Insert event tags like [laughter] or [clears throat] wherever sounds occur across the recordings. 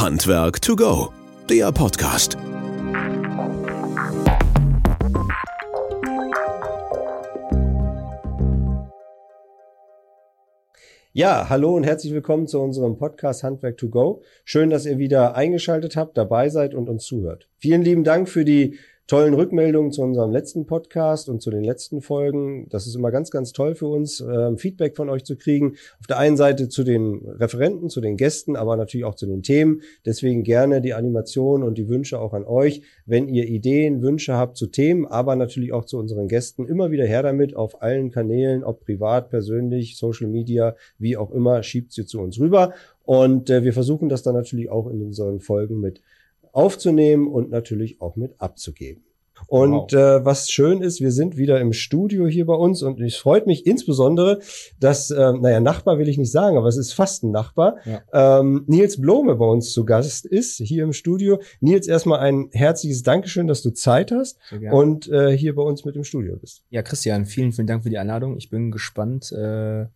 Handwerk to go, der Podcast. Ja, hallo und herzlich willkommen zu unserem Podcast Handwerk to go. Schön, dass ihr wieder eingeschaltet habt, dabei seid und uns zuhört. Vielen lieben Dank für die tollen Rückmeldungen zu unserem letzten Podcast und zu den letzten Folgen. Das ist immer ganz, ganz toll für uns, äh, Feedback von euch zu kriegen. Auf der einen Seite zu den Referenten, zu den Gästen, aber natürlich auch zu den Themen. Deswegen gerne die Animation und die Wünsche auch an euch. Wenn ihr Ideen, Wünsche habt zu Themen, aber natürlich auch zu unseren Gästen, immer wieder her damit auf allen Kanälen, ob privat, persönlich, Social Media, wie auch immer, schiebt sie zu uns rüber. Und äh, wir versuchen das dann natürlich auch in unseren Folgen mit aufzunehmen und natürlich auch mit abzugeben. Und wow. äh, was schön ist, wir sind wieder im Studio hier bei uns und es freut mich insbesondere, dass, äh, naja, Nachbar will ich nicht sagen, aber es ist fast ein Nachbar, ja. ähm, Nils Blome bei uns zu Gast ist, hier im Studio. Nils, erstmal ein herzliches Dankeschön, dass du Zeit hast und äh, hier bei uns mit im Studio bist. Ja, Christian, vielen, vielen Dank für die Einladung. Ich bin gespannt, äh,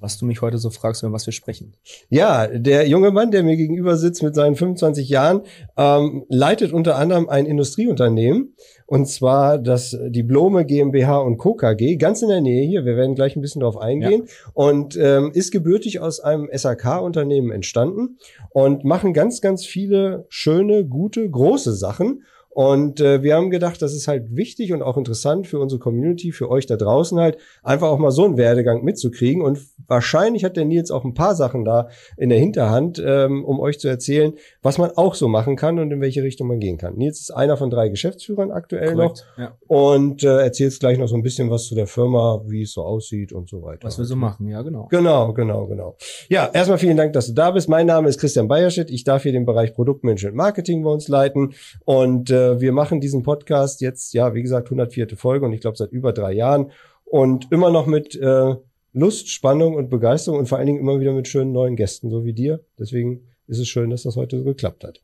was du mich heute so fragst, über was wir sprechen. Ja, der junge Mann, der mir gegenüber sitzt mit seinen 25 Jahren, ähm, leitet unter anderem ein Industrieunternehmen und zwar das die Blome GmbH und Co. KG, ganz in der Nähe hier. Wir werden gleich ein bisschen darauf eingehen ja. und ähm, ist gebürtig aus einem SAK-Unternehmen entstanden und machen ganz, ganz viele schöne, gute, große Sachen. Und äh, wir haben gedacht, das ist halt wichtig und auch interessant für unsere Community, für euch da draußen halt, einfach auch mal so einen Werdegang mitzukriegen. Und wahrscheinlich hat der Nils auch ein paar Sachen da in der Hinterhand, ähm, um euch zu erzählen, was man auch so machen kann und in welche Richtung man gehen kann. Nils ist einer von drei Geschäftsführern aktuell Korrekt, noch ja. und äh, erzählt gleich noch so ein bisschen was zu der Firma, wie es so aussieht und so weiter. Was wir so machen, ja genau. Genau, genau, genau. Ja, erstmal vielen Dank, dass du da bist. Mein Name ist Christian Bayerschmidt. Ich darf hier den Bereich Produktmanagement Marketing bei uns leiten und äh, wir machen diesen Podcast jetzt, ja, wie gesagt, 104. Folge und ich glaube seit über drei Jahren und immer noch mit äh, Lust, Spannung und Begeisterung und vor allen Dingen immer wieder mit schönen neuen Gästen, so wie dir. Deswegen ist es schön, dass das heute so geklappt hat.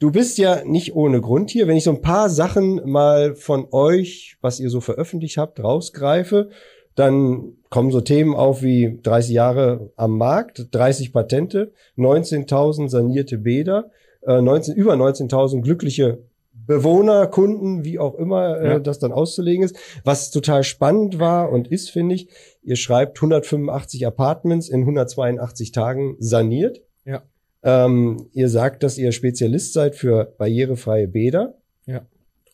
Du bist ja nicht ohne Grund hier. Wenn ich so ein paar Sachen mal von euch, was ihr so veröffentlicht habt, rausgreife, dann kommen so Themen auf wie 30 Jahre am Markt, 30 Patente, 19.000 sanierte Bäder, äh, 19, über 19.000 glückliche Bewohner, Kunden, wie auch immer äh, ja. das dann auszulegen ist. Was total spannend war und ist, finde ich, ihr schreibt 185 Apartments in 182 Tagen saniert. Ja. Ähm, ihr sagt, dass ihr Spezialist seid für barrierefreie Bäder. Ja.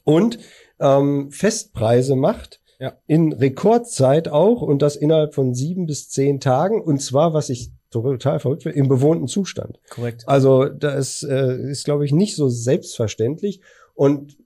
Und ähm, Festpreise macht. Ja. In Rekordzeit auch und das innerhalb von sieben bis zehn Tagen. Und zwar, was ich total verrückt finde, im bewohnten Zustand. Korrekt. Also das äh, ist, glaube ich, nicht so selbstverständlich. Und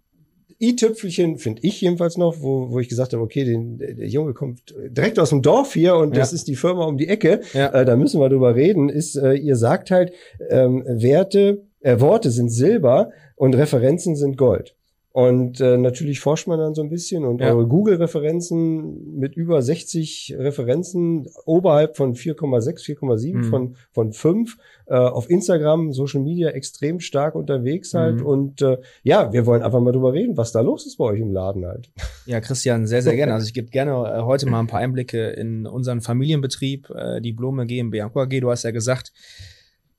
i-Tüpfelchen finde ich jedenfalls noch, wo, wo ich gesagt habe, okay, den, der Junge kommt direkt aus dem Dorf hier und ja. das ist die Firma um die Ecke. Ja. Äh, da müssen wir drüber reden. Ist, äh, ihr sagt halt, ähm, Werte, äh, Worte sind Silber und Referenzen sind Gold. Und äh, natürlich forscht man dann so ein bisschen und ja. eure Google-Referenzen mit über 60 Referenzen oberhalb von 4,6, 4,7 mhm. von, von 5. Äh, auf Instagram, Social Media extrem stark unterwegs halt. Mhm. Und äh, ja, wir wollen einfach mal drüber reden, was da los ist bei euch im Laden halt. Ja, Christian, sehr, sehr gerne. [laughs] Also ich gebe gerne äh, heute mal ein paar Einblicke in unseren Familienbetrieb, äh, die Blume GmbH AG. Du hast ja gesagt,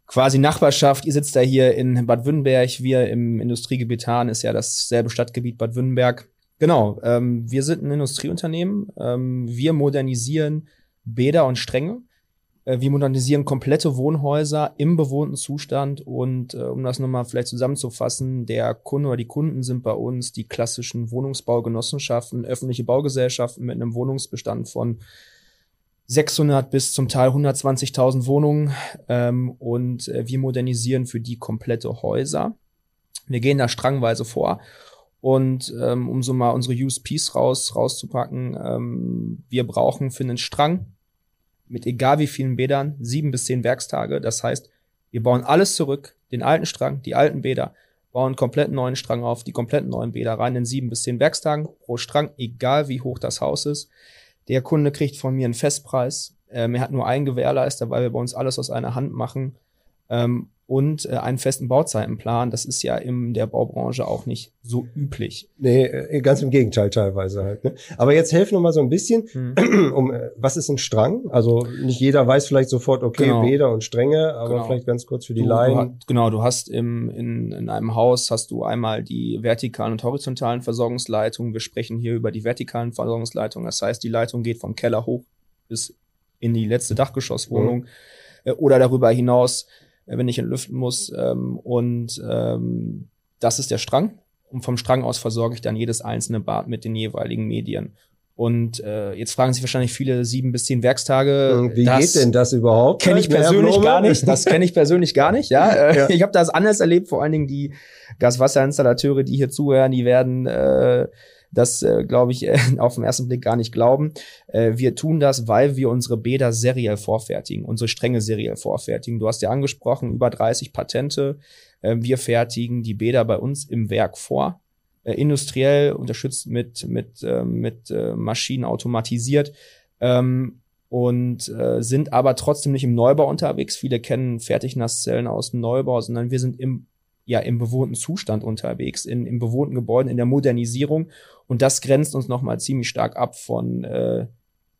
quasi Nachbarschaft. Ihr sitzt da hier in Bad Württemberg. Wir im Industriegebiet Hahn ist ja dasselbe Stadtgebiet Bad Württemberg. Genau, ähm, wir sind ein Industrieunternehmen. Ähm, wir modernisieren Bäder und Stränge. Äh, wir modernisieren komplette Wohnhäuser im bewohnten Zustand. Und äh, um das nochmal vielleicht zusammenzufassen, der Kunde oder die Kunden sind bei uns die klassischen Wohnungsbaugenossenschaften, öffentliche Baugesellschaften mit einem Wohnungsbestand von 600 bis zum Teil 120.000 Wohnungen ähm, und äh, wir modernisieren für die komplette Häuser. Wir gehen da strangweise vor und ähm, um so mal unsere USPs raus rauszupacken, ähm, wir brauchen für einen Strang mit egal wie vielen Bädern sieben bis zehn Werkstage. Das heißt, wir bauen alles zurück, den alten Strang, die alten Bäder, bauen einen komplett neuen Strang auf, die kompletten neuen Bäder rein in sieben bis zehn Werkstagen pro Strang, egal wie hoch das Haus ist. Der Kunde kriegt von mir einen Festpreis. Ähm, er hat nur einen Gewährleister, weil wir bei uns alles aus einer Hand machen. Ähm, und äh, einen festen Bauzeitenplan. Das ist ja in der Baubranche auch nicht so üblich. Nee, äh, ganz im Gegenteil teilweise halt. Ne? Aber jetzt helf noch mal so ein bisschen. Hm. [clears throat] Um, äh, was ist ein Strang? Also nicht jeder weiß vielleicht sofort, okay, genau. Bäder und Stränge, aber genau. vielleicht ganz kurz für die du, Laien. Du, genau, du hast im, in, in einem Haus hast du einmal die vertikalen und horizontalen Versorgungsleitungen. Wir sprechen hier über die vertikalen Versorgungsleitungen. Das heißt, die Leitung geht vom Keller hoch bis in die letzte Dachgeschosswohnung mhm. äh, oder darüber hinaus wenn ich entlüften muss. Ähm, und ähm, das ist der Strang. Und vom Strang aus versorge ich dann jedes einzelne Bad mit den jeweiligen Medien. Und äh, jetzt fragen sich wahrscheinlich viele sieben bis zehn Werkstage. Wie geht denn das überhaupt? Kenne ich persönlich gar nicht. Das kenne ich persönlich gar nicht. Ja, [laughs] äh, ja. ich habe das anders erlebt. Vor allen Dingen die Gaswasserinstallateure, die hier zuhören, die werden äh, das, äh, glaube ich, [laughs] äh, auf den ersten Blick gar nicht glauben. Äh, wir tun das, weil wir unsere Bäder seriell vorfertigen, unsere Stränge seriell vorfertigen. Du hast ja angesprochen, über 30 Patente. Äh, wir fertigen die Bäder bei uns im Werk vor äh, industriell unterstützt mit mit äh, mit äh, Maschinen automatisiert ähm, und äh, sind aber trotzdem nicht im Neubau unterwegs. Viele kennen Fertignasszellen aus dem Neubau, sondern wir sind im ja im bewohnten Zustand unterwegs, in, in bewohnten Gebäuden, in der Modernisierung. Und das grenzt uns nochmal ziemlich stark ab von äh,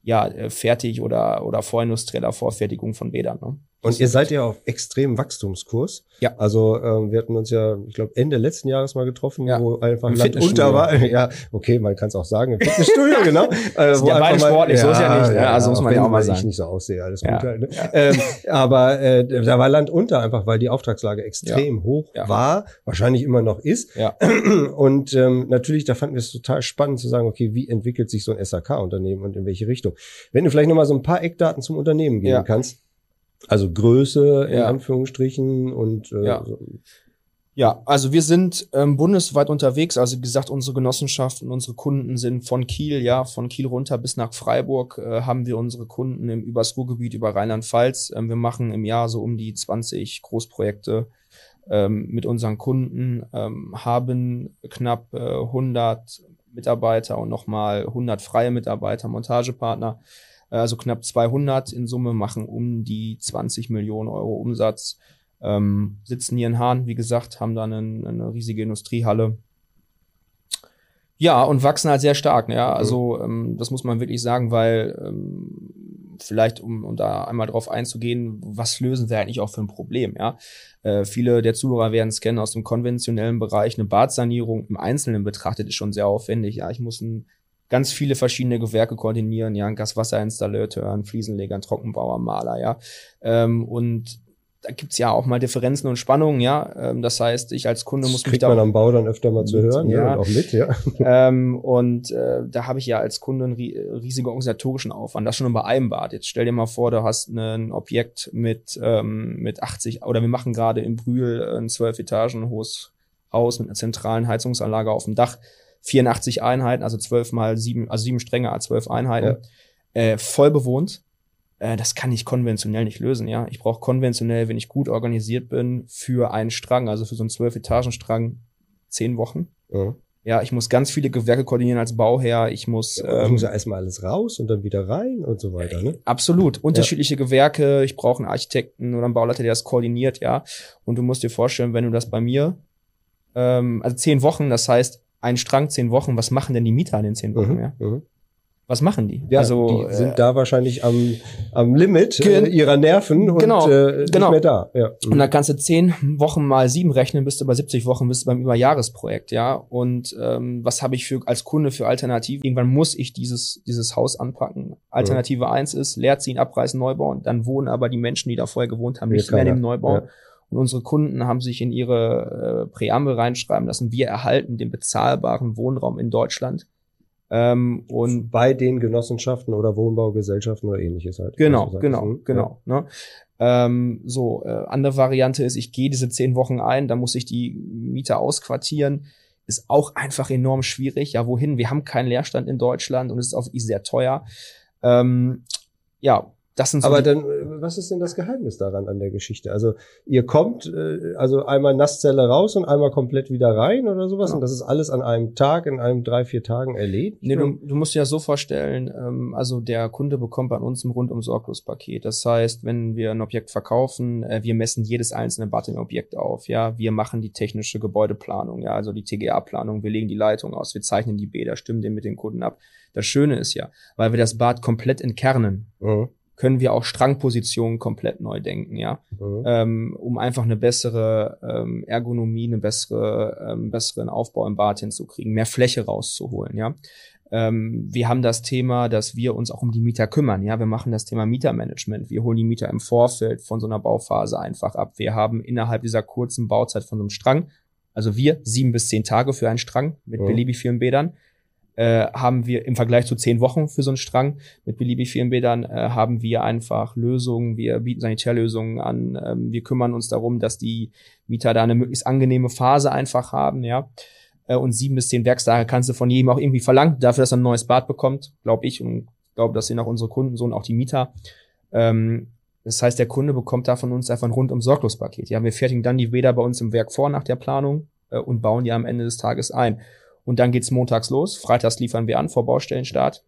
ja, äh, fertig oder, oder vorindustrieller Vorfertigung von Bädern. Ne? Und ihr seid ja auf extremem Wachstumskurs. Ja. Also ähm, wir hatten uns ja, ich glaube, Ende letzten Jahres mal getroffen, ja. wo einfach Im Land unter war. [laughs] Ja, okay, man kann es auch sagen, im Fitnessstudio, [laughs] genau. Äh, wo ja beide sportlich, ja, so ist ja nicht. Ja, also muss man ja auch mal sagen. ich nicht so aussehe, alles gut halt. Ne? [laughs] Ähm, aber äh, da war Land unter einfach, weil die Auftragslage extrem hoch war, wahrscheinlich immer noch ist. Ja. [clears throat] Und ähm, natürlich, da fanden wir es total spannend zu sagen, okay, wie entwickelt sich so ein SAK-Unternehmen und in welche Richtung. Wenn du vielleicht noch mal so ein paar Eckdaten zum Unternehmen geben kannst. Also Größe in ja. Anführungsstrichen und äh, ja. Ja, also wir sind ähm, bundesweit unterwegs. Also wie gesagt, unsere Genossenschaften, unsere Kunden sind von Kiel, ja, von Kiel runter bis nach Freiburg äh, haben wir unsere Kunden im übers Ruhrgebiet über Rheinland-Pfalz. Ähm, wir machen im Jahr so um die 20 Großprojekte ähm, mit unseren Kunden, ähm, haben knapp äh, 100 Mitarbeiter und nochmal 100 freie Mitarbeiter, Montagepartner. Äh, also knapp 200 in Summe, machen um die 20 Millionen Euro Umsatz, ähm, sitzen hier in Hahn, wie gesagt, haben dann eine, eine riesige Industriehalle. Ja, und wachsen halt sehr stark. Ja, also ähm, das muss man wirklich sagen, weil ähm, vielleicht, um, um da einmal drauf einzugehen, was lösen wir eigentlich auch für ein Problem? Ja, äh, viele der Zuhörer werden es kennen aus dem konventionellen Bereich. Eine Badsanierung im Einzelnen betrachtet ist schon sehr aufwendig. Ja, ich muss ein ganz viele verschiedene Gewerke koordinieren, ja, ein Gaswasserinstallateur, ein Fliesenleger, ein Trockenbauer, Maler, ja. Ähm, und da gibt's ja auch mal Differenzen und Spannungen, ja. Ähm, das heißt, ich als Kunde muss das mich da. man am Bau dann öfter mal zu hören, ja, ja und auch mit, ja. [laughs] [laughs] Ähm, und äh, da habe ich ja als Kunde einen riesigen organisatorischen Aufwand. Das schon bei einem Bad. Jetzt stell dir mal vor, du hast ein Objekt mit, ähm, mit 80, oder wir machen gerade in Brühl ein zwölf Etagen hohes Haus mit einer zentralen Heizungsanlage auf dem Dach 84 Einheiten, also 12 mal 7, also 7 Stränge als 12 Einheiten, ja. äh, voll bewohnt. Äh, das kann ich konventionell nicht lösen, ja. Ich brauche konventionell, wenn ich gut organisiert bin, für einen Strang, also für so einen 12-Etagen-Strang, 10 Wochen. Ja. Ja, ich muss ganz viele Gewerke koordinieren als Bauherr. Ich muss. Ja, ähm, muss ja erstmal alles raus und dann wieder rein und so weiter, ne? Absolut. Unterschiedliche ja. Gewerke. Ich brauche einen Architekten oder einen Bauleiter, der das koordiniert, ja. Und du musst dir vorstellen, wenn du das bei mir, ähm, also zehn Wochen, das heißt, ein Strang, zehn Wochen, was machen denn die Mieter in den zehn Wochen? Mhm, ja? Mhm. Was machen die? Ja, also die sind äh, da wahrscheinlich am, am Limit äh, ihrer Nerven und genau, äh, nicht genau. mehr da. Ja. Mhm. Und dann kannst du zehn Wochen mal sieben rechnen, bist du bei 70 Wochen, bist du beim Überjahresprojekt, ja. Und ähm, was habe ich für als Kunde für Alternative? Irgendwann muss ich dieses dieses Haus anpacken. Alternative mhm. eins ist leerziehen, abreißen, neu bauen. Dann wohnen aber die Menschen, die da vorher gewohnt haben, nicht mehr in dem Neubau. Ja. Und unsere Kunden haben sich in ihre äh, Präambel reinschreiben lassen, wir erhalten den bezahlbaren Wohnraum in Deutschland. Ähm, und bei den Genossenschaften oder Wohnbaugesellschaften oder ähnliches halt. Genau, also genau, hm, genau. Ja. Ne? Ähm, so, äh, andere Variante ist, ich gehe diese zehn Wochen ein, dann muss ich die Mieter ausquartieren. Ist auch einfach enorm schwierig. Ja, wohin? Wir haben keinen Leerstand in Deutschland und es ist auch sehr teuer. Ähm, ja, Das sind so Aber dann, äh, was ist denn das Geheimnis daran an der Geschichte? Also ihr kommt äh, also einmal Nasszelle raus und einmal komplett wieder rein oder sowas Genau. und das ist alles an einem Tag, in einem drei, vier Tagen erledigt? Nee, du, du musst dir das so vorstellen, ähm, also der Kunde bekommt bei uns ein rundum sorglos Paket. Das heißt, wenn wir ein Objekt verkaufen, äh, wir messen jedes einzelne Bad im Objekt auf, ja, wir machen die technische Gebäudeplanung, ja, also die TGA-Planung, wir legen die Leitung aus, wir zeichnen die Bäder, stimmen den mit den Kunden ab. Das Schöne ist ja, weil wir das Bad komplett entkernen, Mhm. Können wir auch Strangpositionen komplett neu denken, ja Mhm. ähm, um einfach eine bessere ähm, Ergonomie, eine bessere, ähm, besseren Aufbau im Bad hinzukriegen, mehr Fläche rauszuholen, ja. Ähm, wir haben das Thema, dass wir uns auch um die Mieter kümmern, ja. Wir machen das Thema Mietermanagement. Wir holen die Mieter im Vorfeld von so einer Bauphase einfach ab. Wir haben innerhalb dieser kurzen Bauzeit von so einem Strang, also wir sieben bis zehn Tage für einen Strang mit Mhm. beliebig vielen Bädern, äh, haben wir im Vergleich zu zehn Wochen für so einen Strang mit beliebig vielen Bädern äh, haben wir einfach Lösungen, wir bieten Sanitärlösungen an, ähm, wir kümmern uns darum, dass die Mieter da eine möglichst angenehme Phase einfach haben, ja. Äh, und sieben bis zehn Werkstage kannst du von jedem auch irgendwie verlangen, dafür, dass er ein neues Bad bekommt, glaube ich, und glaube, das sind auch unsere Kunden so und auch die Mieter. Ähm, das heißt, der Kunde bekommt da von uns einfach ein rundum sorglos Paket. Ja, wir fertigen dann die Bäder bei uns im Werk vor nach der Planung äh, und bauen die am Ende des Tages ein. Und dann geht's montags los. Freitags liefern wir an vor Baustellenstart.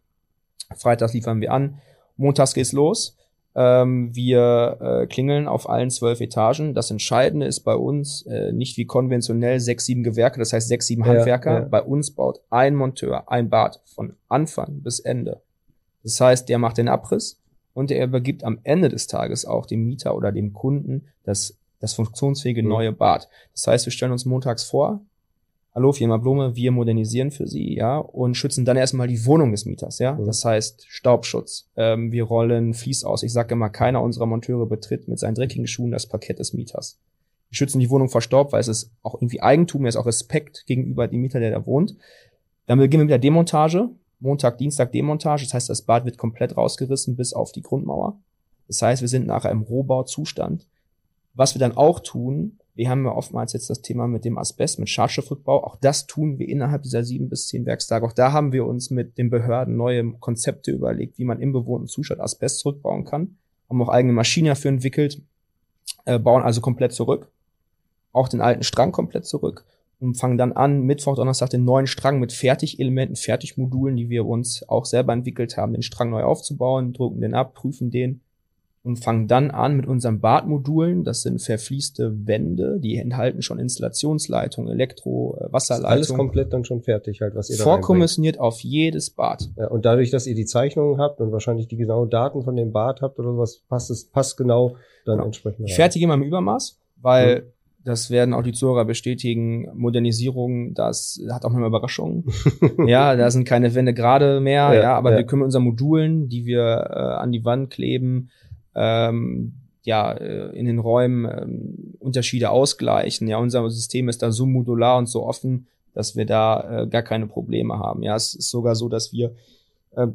Freitags liefern wir an. Montags geht's los. Ähm, wir äh, klingeln auf allen zwölf Etagen. Das Entscheidende ist bei uns äh, nicht wie konventionell sechs, sieben Gewerke, das heißt sechs, sieben Handwerker. ja. Bei uns baut ein Monteur ein Bad von Anfang bis Ende. Das heißt, der macht den Abriss und er übergibt am Ende des Tages auch dem Mieter oder dem Kunden das, das funktionsfähige Mhm. neue Bad. Das heißt, wir stellen uns montags vor, Hallo, Firma Blume, wir modernisieren für Sie, ja, und schützen dann erstmal die Wohnung des Mieters, ja. Mhm. Das heißt Staubschutz. Ähm, wir rollen Fließ aus. Ich sage immer, keiner unserer Monteure betritt mit seinen dreckigen Schuhen das Parkett des Mieters. Wir schützen die Wohnung vor Staub, weil es ist auch irgendwie Eigentum, es ist auch Respekt gegenüber dem Mieter, der da wohnt. Dann beginnen wir mit der Demontage. Montag, Dienstag Demontage. Das heißt, das Bad wird komplett rausgerissen bis auf die Grundmauer. Das heißt, wir sind nachher im Rohbauzustand. Was wir dann auch tun, wir haben ja oftmals jetzt das Thema mit dem Asbest, mit Schadstoffrückbau. Auch das tun wir innerhalb dieser sieben bis zehn Werkstage. Auch da haben wir uns mit den Behörden neue Konzepte überlegt, wie man im bewohnten Zustand Asbest zurückbauen kann. Haben auch eigene Maschinen dafür entwickelt, äh, bauen also komplett zurück. Auch den alten Strang komplett zurück und fangen dann an, Mittwoch, Donnerstag den neuen Strang mit Fertigelementen, Fertigmodulen, die wir uns auch selber entwickelt haben, den Strang neu aufzubauen, drucken den ab, prüfen den und fangen dann an mit unseren Badmodulen. Das sind verfließte Wände, die enthalten schon Installationsleitung, Elektro, äh, Ist alles Wasserleitung. komplett dann schon fertig halt, was ihr da. Vorkommissioniert auf jedes Bad. Ja, und dadurch, dass ihr die Zeichnungen habt und wahrscheinlich die genauen Daten von dem Bad habt oder sowas, passt es passt genau dann Genau. entsprechend Ich fertige immer im Übermaß, weil Mhm. das werden auch die Zuhörer bestätigen. Modernisierung, das hat auch immer Überraschungen. [laughs] ja, da sind keine Wände gerade mehr, Ja, ja, aber ja. wir können mit unseren Modulen, die wir äh, an die Wand kleben, ähm, ja, äh, in den Räumen ähm, Unterschiede ausgleichen. Ja, unser System ist da so modular und so offen, dass wir da äh, gar keine Probleme haben. Ja, es ist sogar so, dass wir äh,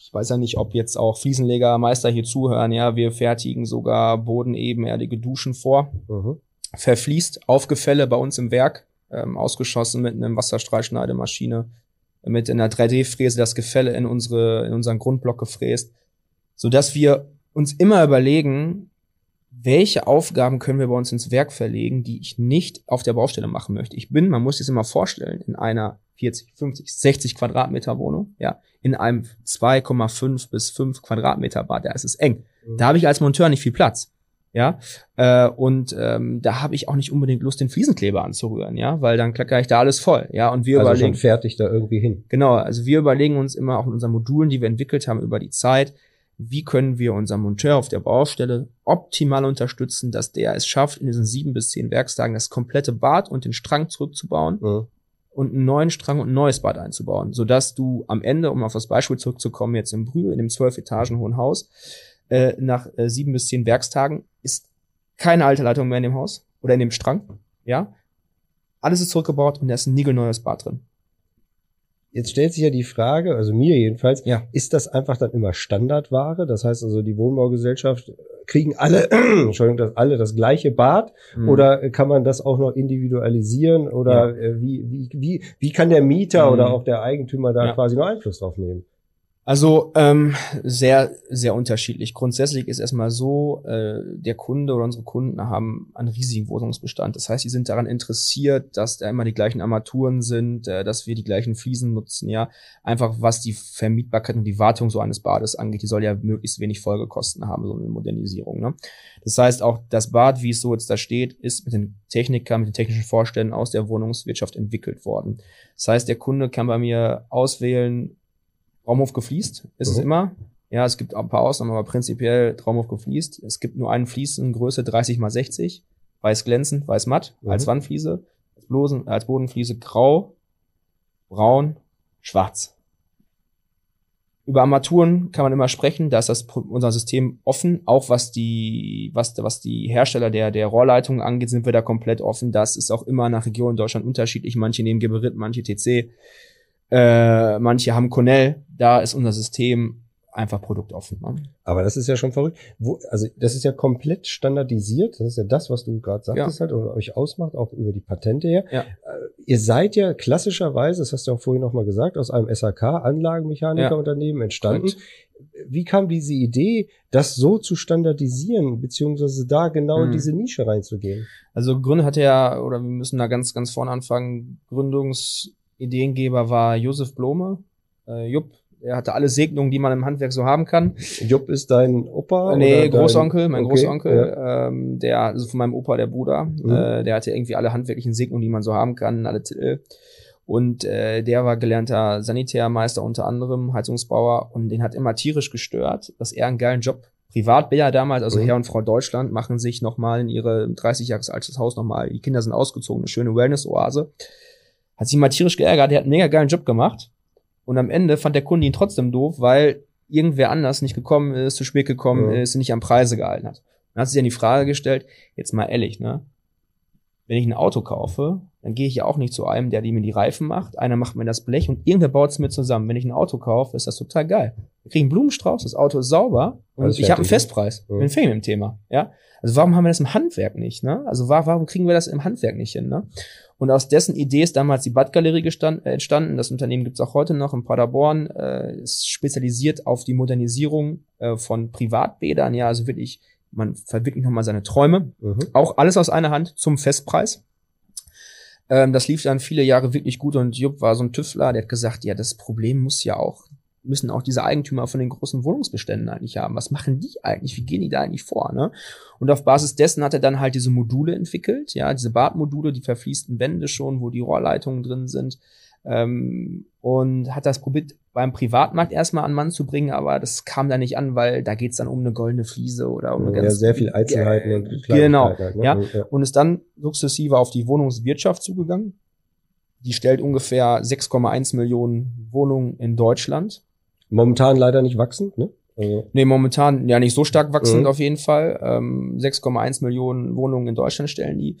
ich weiß ja nicht, ob jetzt auch Fliesenlegermeister hier zuhören. Ja, wir fertigen sogar bodenebenerdige Duschen vor. Mhm. Verfließt, Aufgefälle bei uns im Werk, ähm, ausgeschossen mit einem Wasserstrahlschneidemaschine, mit einer 3D-Fräse das Gefälle in unsere, in unseren Grundblock gefräst, so dass wir uns immer überlegen, welche Aufgaben können wir bei uns ins Werk verlegen, die ich nicht auf der Baustelle machen möchte. Ich bin, man muss sich das immer vorstellen, in einer 40, 50, 60 Quadratmeter Wohnung, ja, in einem 2,5 bis 5 Quadratmeter Bad, da ist es eng. Mhm. Da habe ich als Monteur nicht viel Platz. Ja, äh, und ähm, da habe ich auch nicht unbedingt Lust, den Fliesenkleber anzurühren, ja, weil dann klackere ich da alles voll, ja, und wir also überlegen, schon fertig da irgendwie hin. Genau, also wir überlegen uns immer auch in unseren Modulen, die wir entwickelt haben über die Zeit, wie können wir unseren Monteur auf der Baustelle optimal unterstützen, dass der es schafft, in diesen sieben bis zehn Werkstagen das komplette Bad und den Strang zurückzubauen Mhm. und einen neuen Strang und ein neues Bad einzubauen, sodass du am Ende, um auf das Beispiel zurückzukommen, jetzt im Brühl, in dem zwölf Etagen hohen Haus, äh, nach äh, sieben bis zehn Werkstagen ist keine alte Leitung mehr in dem Haus oder in dem Strang, ja. Alles ist zurückgebaut und da ist ein niegelneues Bad drin. Jetzt stellt sich ja die Frage, also mir jedenfalls, Ja. ist das einfach dann immer Standardware? Das heißt also, die Wohnbaugesellschaft kriegen alle, [clears throat] Entschuldigung, das, alle das gleiche Bad Mhm. oder kann man das auch noch individualisieren oder äh, wie, wie, wie, wie kann der Mieter Mhm. oder auch der Eigentümer da Ja. quasi noch Einfluss drauf nehmen? Also ähm, sehr, sehr unterschiedlich. Grundsätzlich ist erstmal so, äh, der Kunde oder unsere Kunden haben einen riesigen Wohnungsbestand. Das heißt, sie sind daran interessiert, dass da immer die gleichen Armaturen sind, äh, dass wir die gleichen Fliesen nutzen, ja. Einfach was die Vermietbarkeit und die Wartung so eines Bades angeht, die soll ja möglichst wenig Folgekosten haben, so eine Modernisierung. Ne? Das heißt, auch das Bad, wie es so jetzt da steht, ist mit den Technikern, mit den technischen Vorständen aus der Wohnungswirtschaft entwickelt worden. Das heißt, der Kunde kann bei mir auswählen, Traumhof gefliest ist mhm. es immer. Ja, es gibt ein paar Ausnahmen, aber prinzipiell Traumhof gefliest. Es gibt nur einen Fliesen, Größe 30 mal 60, weiß glänzend, weiß matt, mhm. als Wandfliese, als, Blosen, als Bodenfliese grau, braun, schwarz. Über Armaturen kann man immer sprechen, da ist das unser System offen, auch was die, was, was die Hersteller der, der Rohrleitungen angeht, sind wir da komplett offen. Das ist auch immer nach Region in Deutschland unterschiedlich. Manche nehmen Geberit, manche TC. Äh, manche haben Cornell, da ist unser System einfach produktoffen. Ne? Aber das ist ja schon verrückt. Wo, also das ist ja komplett standardisiert. Das ist ja das, was du gerade sagtest ja. halt und euch ausmacht, auch über die Patente her. Ja. Äh, ihr seid ja klassischerweise, das hast du auch vorhin nochmal gesagt, aus einem SAK Anlagenmechanikerunternehmen ja. entstanden. Korrekt. Wie kam diese Idee, das so zu standardisieren, beziehungsweise da genau in diese Nische reinzugehen? Also Gründe hatte ja, oder wir müssen da ganz, ganz vorne anfangen, Gründungs Ideengeber war Josef Blome. Äh, Jupp, er hatte alle Segnungen, die man im Handwerk so haben kann. Jupp ist dein Opa? Nee, Großonkel, mein okay, Großonkel, ja. ähm, der, also von meinem Opa, der Bruder, mhm. äh, der hatte irgendwie alle handwerklichen Segnungen, die man so haben kann, alle Titel. Und äh, der war gelernter Sanitärmeister unter anderem, Heizungsbauer, und den hat immer tierisch gestört, dass er einen geilen Job privat ja damals, also mhm. Herr und Frau Deutschland, machen sich nochmal in ihre 30 Jahres altes Haus nochmal, die Kinder sind ausgezogen, eine schöne Wellness-Oase hat sich mal tierisch geärgert, der hat einen mega geilen Job gemacht. Und am Ende fand der Kunde ihn trotzdem doof, weil irgendwer anders nicht gekommen ist, zu spät gekommen ja. ist, nicht am Preise gehalten hat. Dann hat sich dann die Frage gestellt, jetzt mal ehrlich, ne? Wenn ich ein Auto kaufe, dann gehe ich ja auch nicht zu einem, der mir die Reifen macht. Einer macht mir das Blech und irgendwer baut es mir zusammen. Wenn ich ein Auto kaufe, ist das total geil. Wir kriegen einen Blumenstrauß, das Auto ist sauber und ich habe einen Festpreis. Ja. Bin Fame im Thema, ja. Also warum haben wir das im Handwerk nicht, ne? Also warum kriegen wir das im Handwerk nicht hin, ne? Und aus dessen Idee ist damals die Badgalerie äh, entstanden. Das Unternehmen gibt es auch heute noch in Paderborn. Äh, ist spezialisiert auf die Modernisierung äh, von Privatbädern. Ja, also wirklich, man verwirklicht nochmal seine Träume. Mhm. Auch alles aus einer Hand zum Festpreis. Ähm, das lief dann viele Jahre wirklich gut und Jupp war so ein Tüffler, der hat gesagt, ja, das Problem muss ja auch müssen auch diese Eigentümer von den großen Wohnungsbeständen eigentlich haben. Was machen die eigentlich? Wie gehen die da eigentlich vor? Ne? Und auf Basis dessen hat er dann halt diese Module entwickelt, ja, diese Badmodule, die verfließten Wände schon, wo die Rohrleitungen drin sind. Ähm, und hat das probiert, beim Privatmarkt erstmal an Mann zu bringen, aber das kam da nicht an, weil da geht's dann um eine goldene Fliese oder um eine ja, ganz sehr viel Einzelheiten und Genau, ne? ja. ja. Und ist dann sukzessive auf die Wohnungswirtschaft zugegangen. Die stellt ungefähr 6,1 Millionen Wohnungen in Deutschland. Momentan leider nicht wachsend, ne? Also. Nee, momentan ja nicht so stark wachsend mhm. auf jeden Fall. Ähm, 6,1 Millionen Wohnungen in Deutschland stellen die.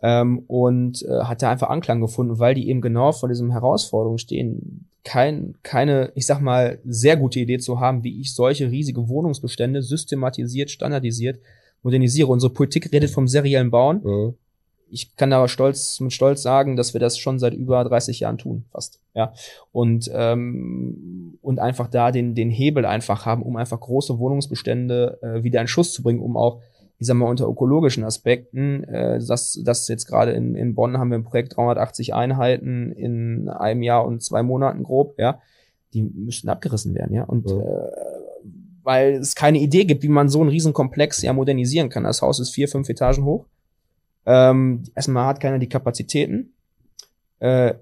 Ähm, und äh, hat da einfach Anklang gefunden, weil die eben genau vor diesem Herausforderung stehen, kein, keine, ich sag mal, sehr gute Idee zu haben, wie ich solche riesige Wohnungsbestände systematisiert, standardisiert modernisiere. Unsere Politik redet vom seriellen Bauen. Mhm ich kann aber stolz mit Stolz sagen, dass wir das schon seit über 30 Jahren tun, fast. Ja. Und, ähm, und einfach da den, den Hebel einfach haben, um einfach große Wohnungsbestände äh, wieder in Schuss zu bringen, um auch, ich sag mal, unter ökologischen Aspekten, äh, das, das jetzt gerade in, in Bonn haben wir ein Projekt 380 Einheiten in einem Jahr und zwei Monaten grob, ja, die müssten abgerissen werden, ja. Und ja. Äh, weil es keine Idee gibt, wie man so einen Riesenkomplex ja modernisieren kann. Das Haus ist vier, fünf Etagen hoch ähm, erstmal hat keiner die Kapazitäten äh,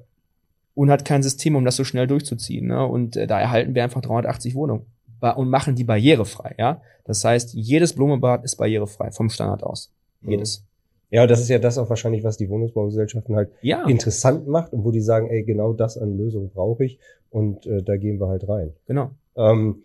und hat kein System, um das so schnell durchzuziehen. Ne? Und äh, da erhalten wir einfach 380 Wohnungen und machen die barrierefrei. Ja, das heißt, jedes Blumenbad ist barrierefrei vom Standard aus. Mhm. Jedes. Ja, das ist ja das auch wahrscheinlich, was die Wohnungsbaugesellschaften halt ja. interessant macht und wo die sagen, ey, genau das an Lösung brauche ich und äh, da gehen wir halt rein. Genau. Ähm,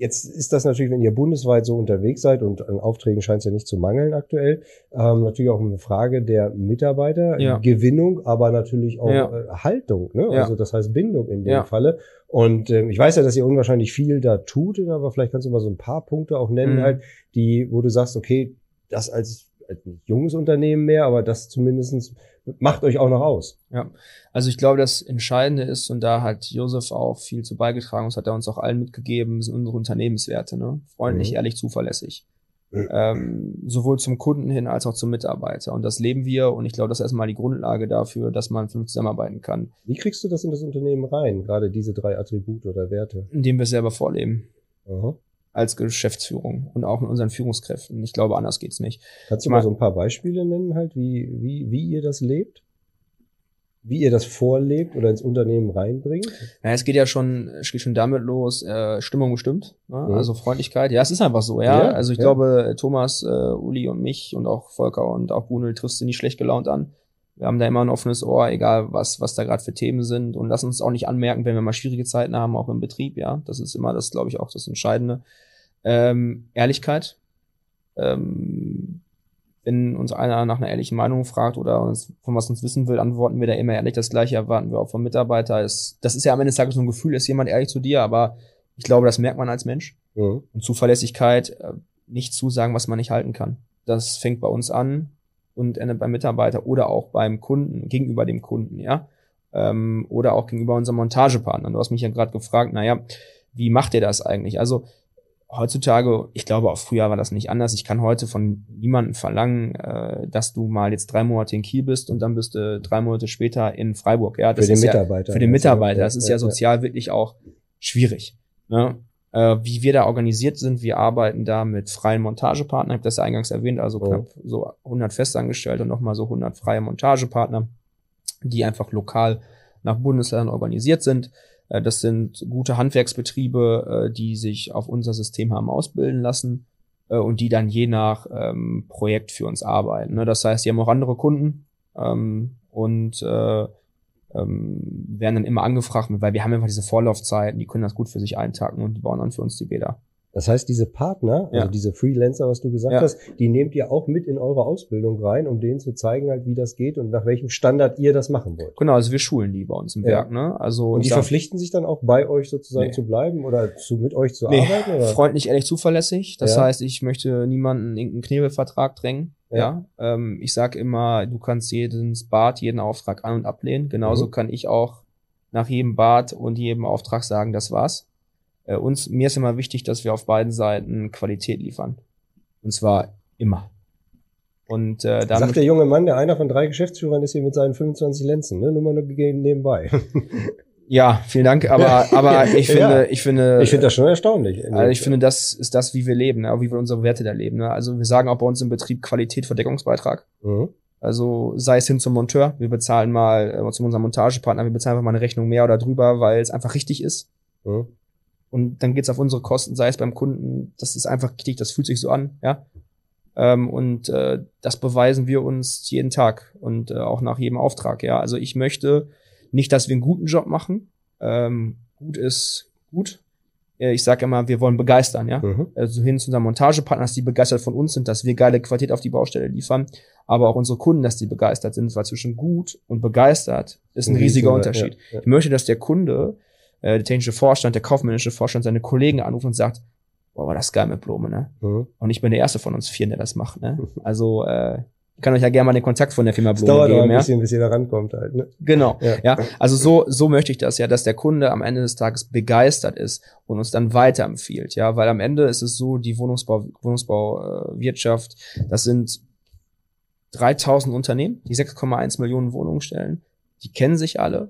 Jetzt ist das natürlich, wenn ihr bundesweit so unterwegs seid und an Aufträgen scheint es ja nicht zu mangeln aktuell, ähm, natürlich auch eine Frage der Mitarbeitergewinnung, ja. aber natürlich auch ja. äh, Haltung, ne? Also das heißt Bindung in dem Falle. Und ähm, ich weiß ja, dass ihr unwahrscheinlich viel da tut, aber vielleicht kannst du mal so ein paar Punkte auch nennen, mhm. halt, die, wo du sagst, okay, das als ein junges Unternehmen mehr, aber das zumindestens macht euch auch noch aus. Ja, also ich glaube, das Entscheidende ist, und da hat Josef auch viel zu beigetragen, das hat er uns auch allen mitgegeben, sind unsere Unternehmenswerte, ne? Freundlich, Mhm. ehrlich, zuverlässig. Mhm. Ähm, sowohl zum Kunden hin als auch zum Mitarbeiter. Und das leben wir und ich glaube, das ist erstmal die Grundlage dafür, dass man vernünftig zusammenarbeiten kann, Wie kriegst du das in das Unternehmen rein? Gerade diese drei Attribute oder Werte? indem wir es selber vorleben. Aha. Als Geschäftsführung und auch mit unseren Führungskräften. Ich glaube, anders geht's nicht. Kannst du mal so ein paar Beispiele nennen, halt, wie, wie, wie ihr das lebt? Wie ihr das vorlebt oder ins Unternehmen reinbringt? Ja, es geht ja schon, es geht schon damit los, äh, Stimmung bestimmt, ne? Mhm. also Freundlichkeit. Ja, es ist einfach so, ja. Ja, also ich ja. glaube, Thomas, äh, Uli und mich und auch Volker und auch Brunel triffst du nicht schlecht gelaunt an. Wir haben da immer ein offenes Ohr, egal was, was da gerade für Themen sind und lass uns auch nicht anmerken, wenn wir mal schwierige Zeiten haben, auch im Betrieb, ja. Das ist immer das, glaube ich, auch das Entscheidende. Ähm, Ehrlichkeit. Ähm, wenn uns einer nach einer ehrlichen Meinung fragt oder uns von was uns wissen will, antworten wir da immer ehrlich. Das gleiche erwarten wir auch vom Mitarbeiter. Es, das ist ja am Ende des Tages so ein Gefühl, ist jemand ehrlich zu dir, aber ich glaube, das merkt man als Mensch. Mhm. Und Zuverlässigkeit, äh, nicht zusagen, was man nicht halten kann. Das fängt bei uns an und endet beim Mitarbeiter oder auch beim Kunden, gegenüber dem Kunden, ja. Ähm, oder auch gegenüber unserem Montagepartner. Du hast mich ja gerade gefragt, naja, wie macht ihr das eigentlich? Also heutzutage, ich glaube auch früher war das nicht anders. Ich kann heute von niemandem verlangen, äh, dass du mal jetzt drei Monate in Kiel bist und dann bist du drei Monate später in Freiburg. Ja, das Für den ist ja, Mitarbeiter. für den Mitarbeiter. Das ist ja sozial wirklich auch schwierig. Ne? Äh, wie wir da organisiert sind, wir arbeiten da mit freien Montagepartnern. Ich habe das ja eingangs erwähnt, also Oh. knapp so 100 Festangestellte und nochmal so 100 freie Montagepartner, die einfach lokal nach Bundesländern organisiert sind. Äh, Das sind gute Handwerksbetriebe, äh, die sich auf unser System haben ausbilden lassen äh, und die dann je nach ähm, Projekt für uns arbeiten. ne? Das heißt, die haben auch andere Kunden ähm, und äh, ähm, werden dann immer angefragt, weil wir haben einfach diese Vorlaufzeiten, die können das gut für sich eintacken und die bauen dann für uns die Bäder. Das heißt, diese Partner, also Ja. diese Freelancer, was du gesagt Ja. hast, die nehmt ihr auch mit in eure Ausbildung rein, um denen zu zeigen, halt, wie das geht und nach welchem Standard ihr das machen wollt. Genau, also wir schulen die bei uns im Ja. Werk, ne? Also Und die verpflichten sich dann auch bei euch sozusagen Nee. zu bleiben oder zu, mit euch zu Nee, arbeiten? Oder? freundlich, ehrlich, zuverlässig. Das heißt, ich möchte niemanden in irgendeinen Knebelvertrag drängen. Ja. Ähm, ich sage immer, du kannst jeden Bad, jeden Auftrag an- und ablehnen. Genauso Mhm. kann ich auch nach jedem Bad und jedem Auftrag sagen, das war's. Äh, uns, mir ist immer wichtig, dass wir auf beiden Seiten Qualität liefern. Und zwar immer. Und äh, Sagt damit, der junge Mann, der einer von drei Geschäftsführern ist hier mit seinen 25 Lenzen, ne? Nur mal nur nebenbei. [laughs] ja, vielen Dank, aber, aber [laughs] ich Ja. finde, ich finde, Ich finde das schon erstaunlich. Also ich finde, das ist das, wie wir leben, ne? wie wir unsere Werte da leben. Ne? Also wir sagen auch bei uns im Betrieb Qualität für Deckungsbeitrag. Mhm. Also sei es hin zum Monteur, wir bezahlen mal äh, zu unserem Montagepartner, wir bezahlen einfach mal eine Rechnung mehr oder drüber, weil es einfach richtig ist. Mhm. Und dann geht's auf unsere Kosten, sei es beim Kunden, das ist einfach richtig, das fühlt sich so an, ja. Ähm, und äh, das beweisen wir uns jeden Tag und äh, auch nach jedem Auftrag, ja. Also ich möchte nicht, dass wir einen guten Job machen. Ähm, gut ist gut. Äh, Ich sage immer, wir wollen begeistern, ja Mhm. also hin zu unseren Montagepartnern, dass die begeistert von uns sind, dass wir geile Qualität auf die Baustelle liefern, aber auch unsere Kunden, dass die begeistert sind, weil zwischen gut und begeistert ist ein riesiger Unterschied. Ja, ja. Ich möchte, dass der Kunde, äh, der technische Vorstand, der kaufmännische Vorstand seine Kollegen anruft und sagt, boah, war das geil mit Blume, ne? Mhm. Und ich bin der erste von uns vier, der das macht, ne? Also, äh, ich kann euch ja gerne mal den Kontakt von der Firma Blume dauert geben, ein ja? bisschen, bis ihr da rankommt halt. Ne? Genau. Ja. Ja, also so, so möchte ich das ja, dass der Kunde am Ende des Tages begeistert ist und uns dann weiterempfiehlt, ja, weil am Ende ist es so, die Wohnungsbau, Wohnungsbauwirtschaft, Wirtschaft, das sind 3000 Unternehmen, die 6,1 Millionen Wohnungen stellen, die kennen sich alle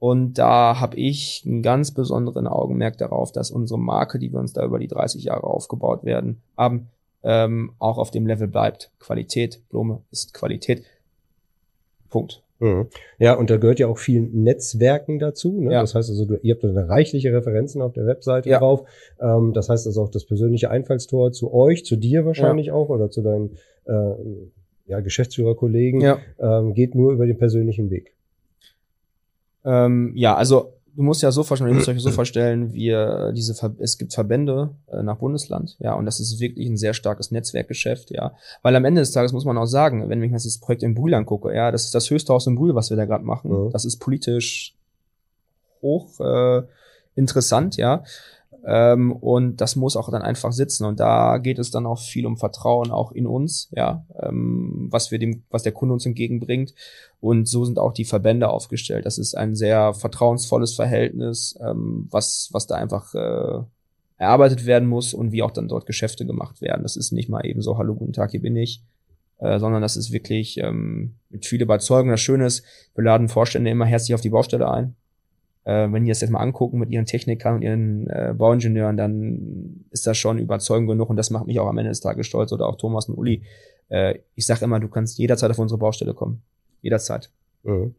und da habe ich einen ganz besonderen Augenmerk darauf, dass unsere Marke, die wir uns da über die 30 Jahre aufgebaut werden, haben, ähm, auch auf dem Level bleibt. Qualität, Blume ist Qualität. Punkt. Mhm. Ja, und da gehört ja auch viel Netzwerken dazu. Ne? Ja. Das heißt also, du, ihr habt da eine reichliche Referenzen auf der Webseite Ja. drauf. Ähm, das heißt also auch das persönliche Einfallstor zu euch, zu dir wahrscheinlich auch oder zu deinen äh, ja, Geschäftsführerkollegen Ja. ähm, geht nur über den persönlichen Weg. Ähm, ja, also du musst ja so vorstellen, ihr müsst euch so [clears throat] vorstellen, wir diese Ver es gibt Verbände äh, nach Bundesland, ja, und das ist wirklich ein sehr starkes Netzwerkgeschäft, ja, weil am Ende des Tages muss man auch sagen, wenn ich mir das Projekt in Brühl angucke, ja, das ist das höchste Haus in Brühl, was wir da gerade machen, Mhm. das ist politisch hoch äh, interessant, ja. Ähm, und das muss auch dann einfach sitzen. Und da geht es dann auch viel um Vertrauen auch in uns, ja, ähm, was wir dem, was der Kunde uns entgegenbringt. Und so sind auch die Verbände aufgestellt. Das ist ein sehr vertrauensvolles Verhältnis, ähm, was, was da einfach äh, erarbeitet werden muss und wie auch dann dort Geschäfte gemacht werden. Das ist nicht mal eben so, hallo, guten Tag, hier bin ich, äh, sondern das ist wirklich ähm, mit viel Überzeugung. Das Schöne ist, wir laden Vorstände immer herzlich auf die Baustelle ein äh, wenn die das jetzt mal angucken mit ihren Technikern und ihren äh, Bauingenieuren, dann ist das schon überzeugend genug und das macht mich auch am Ende des Tages stolz oder auch Thomas und Uli. Äh, ich sage immer, du kannst jederzeit auf unsere Baustelle kommen. Jederzeit. Mhm.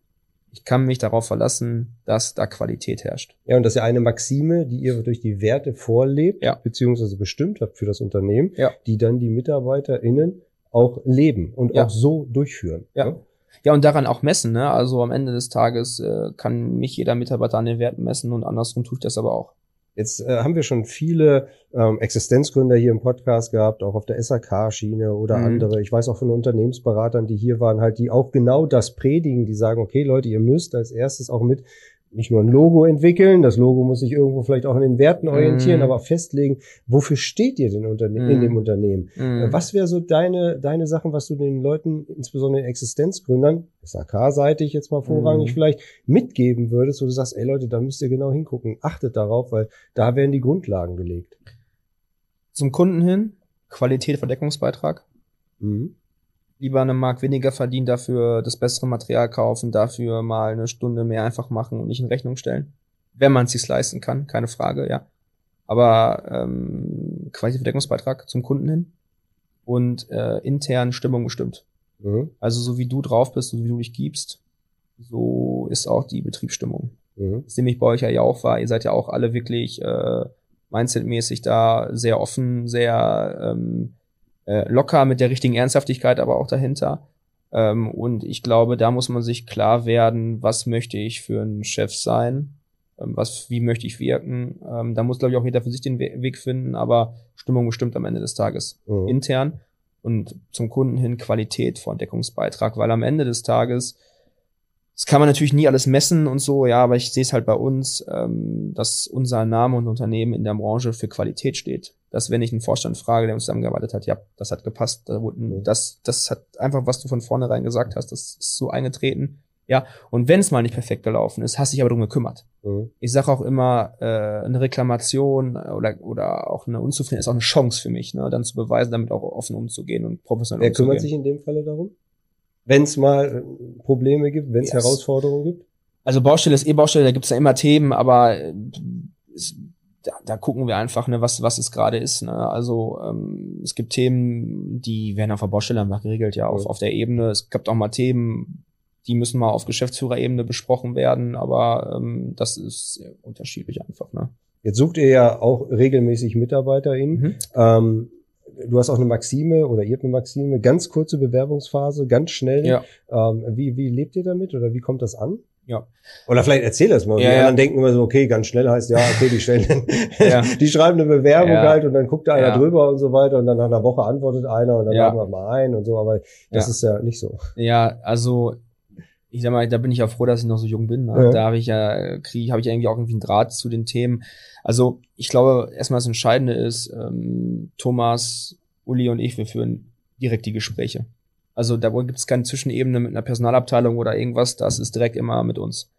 Ich kann mich darauf verlassen, dass da Qualität herrscht. Ja, und das ist ja eine Maxime, die ihr durch die Werte vorlebt, ja. beziehungsweise bestimmt habt für das Unternehmen, ja. die dann die MitarbeiterInnen auch leben und ja. auch so durchführen. Ja. Ne? Ja, und daran auch messen, ne? Also am Ende des Tages äh, kann mich jeder Mitarbeiter an den Werten messen und andersrum tue ich das aber auch. Jetzt äh, haben wir schon viele ähm, Existenzgründer hier im Podcast gehabt, auch auf der SAK-Schiene oder mhm. andere. Ich weiß auch von Unternehmensberatern, die hier waren, halt, die auch genau das predigen, die sagen, okay, Leute, ihr müsst als erstes auch mit nicht nur ein Logo entwickeln, das Logo muss sich irgendwo vielleicht auch an den Werten orientieren, mm. aber festlegen, wofür steht ihr denn Unterne mm. in dem Unternehmen? Mm. Was wäre so deine, deine Sachen, was du den Leuten, insbesondere den Existenzgründern, SAK-seitig jetzt mal vorrangig mm. vielleicht, mitgeben würdest, wo du sagst, ey Leute, da müsst ihr genau hingucken, achtet darauf, weil da werden die Grundlagen gelegt. Zum Kunden hin, Qualität Verdeckungsbeitrag. Mhm lieber eine Mark weniger verdienen, dafür das bessere Material kaufen, dafür mal eine Stunde mehr einfach machen und nicht in Rechnung stellen. Wenn man es sich leisten kann, keine Frage, ja. Aber ähm, Qualitätsverdeckungsbeitrag zum Kunden hin und äh, intern Stimmung bestimmt. Mhm. Also so wie du drauf bist, so wie du dich gibst, so ist auch die Betriebsstimmung. Mhm. Das nehme ich bei euch ja auch wahr. Ihr seid ja auch alle wirklich äh, mindsetmäßig da sehr offen, sehr ähm, äh, locker mit der richtigen Ernsthaftigkeit aber auch dahinter. Ähm, und ich glaube, da muss man sich klar werden, was möchte ich für ein Chef sein, ähm, was, wie möchte ich wirken. Ähm, da muss, glaube ich, auch jeder für sich den We Weg finden, aber Stimmung bestimmt am Ende des Tages mhm. intern und zum Kunden hin Qualität von Deckungsbeitrag, weil am Ende des Tages das kann man natürlich nie alles messen und so, ja, aber ich sehe es halt bei uns, ähm, dass unser Name und Unternehmen in der Branche für Qualität steht. Dass wenn ich einen Vorstand frage, der uns zusammengearbeitet hat, ja, das hat gepasst, mhm. das, das hat einfach, was du von vornherein gesagt hast, das ist so eingetreten. Ja, und wenn es mal nicht perfekt gelaufen ist, hast dich aber drum gekümmert. Mhm. Ich sage auch immer, äh, eine Reklamation oder, oder auch eine Unzufriedenheit ist auch eine Chance für mich, ne, dann zu beweisen, damit auch offen umzugehen und professionell Wer umzugehen. Wer kümmert sich in dem Falle darum? wenn es mal äh, Probleme gibt, wenn es yes. Herausforderungen gibt? Also Baustelle ist eh Baustelle, da gibt's ja immer Themen, aber äh, es, da, da gucken wir einfach, ne, was, was es gerade ist. Ne? Also ähm, es gibt Themen, die werden auf der Baustelle einfach geregelt, ja, auf, auf der Ebene. Es gibt auch mal Themen, die müssen mal auf Geschäftsführerebene besprochen werden, aber ähm, das ist sehr unterschiedlich einfach. Ne? Jetzt sucht ihr ja auch regelmäßig MitarbeiterInnen. Mhm. Ähm, du hast auch eine Maxime oder ihr habt eine Maxime, ganz kurze Bewerbungsphase, ganz schnell. Ja. Ähm, wie, wie lebt ihr damit oder wie kommt das an? Ja. Oder vielleicht erzähl das mal. Ja, die ja. denken immer so, okay, ganz schnell heißt ja, okay, die stellen, [laughs] ja. [laughs] die schreiben eine Bewerbung ja. halt und dann guckt da einer drüber und so weiter und dann nach einer Woche antwortet einer und dann laden wir mal ein und so, aber das ist ja nicht so. Ja, also ich sag mal, da bin ich ja froh, dass ich noch so jung bin. Ne? Da habe ich ja, kriege, habe ich irgendwie auch irgendwie einen Draht zu den Themen. Also ich glaube, erstmal das Entscheidende ist, ähm, Thomas, Uli und ich, wir führen direkt die Gespräche. Also da gibt es keine Zwischenebene mit einer Personalabteilung oder irgendwas, das ist direkt immer mit uns.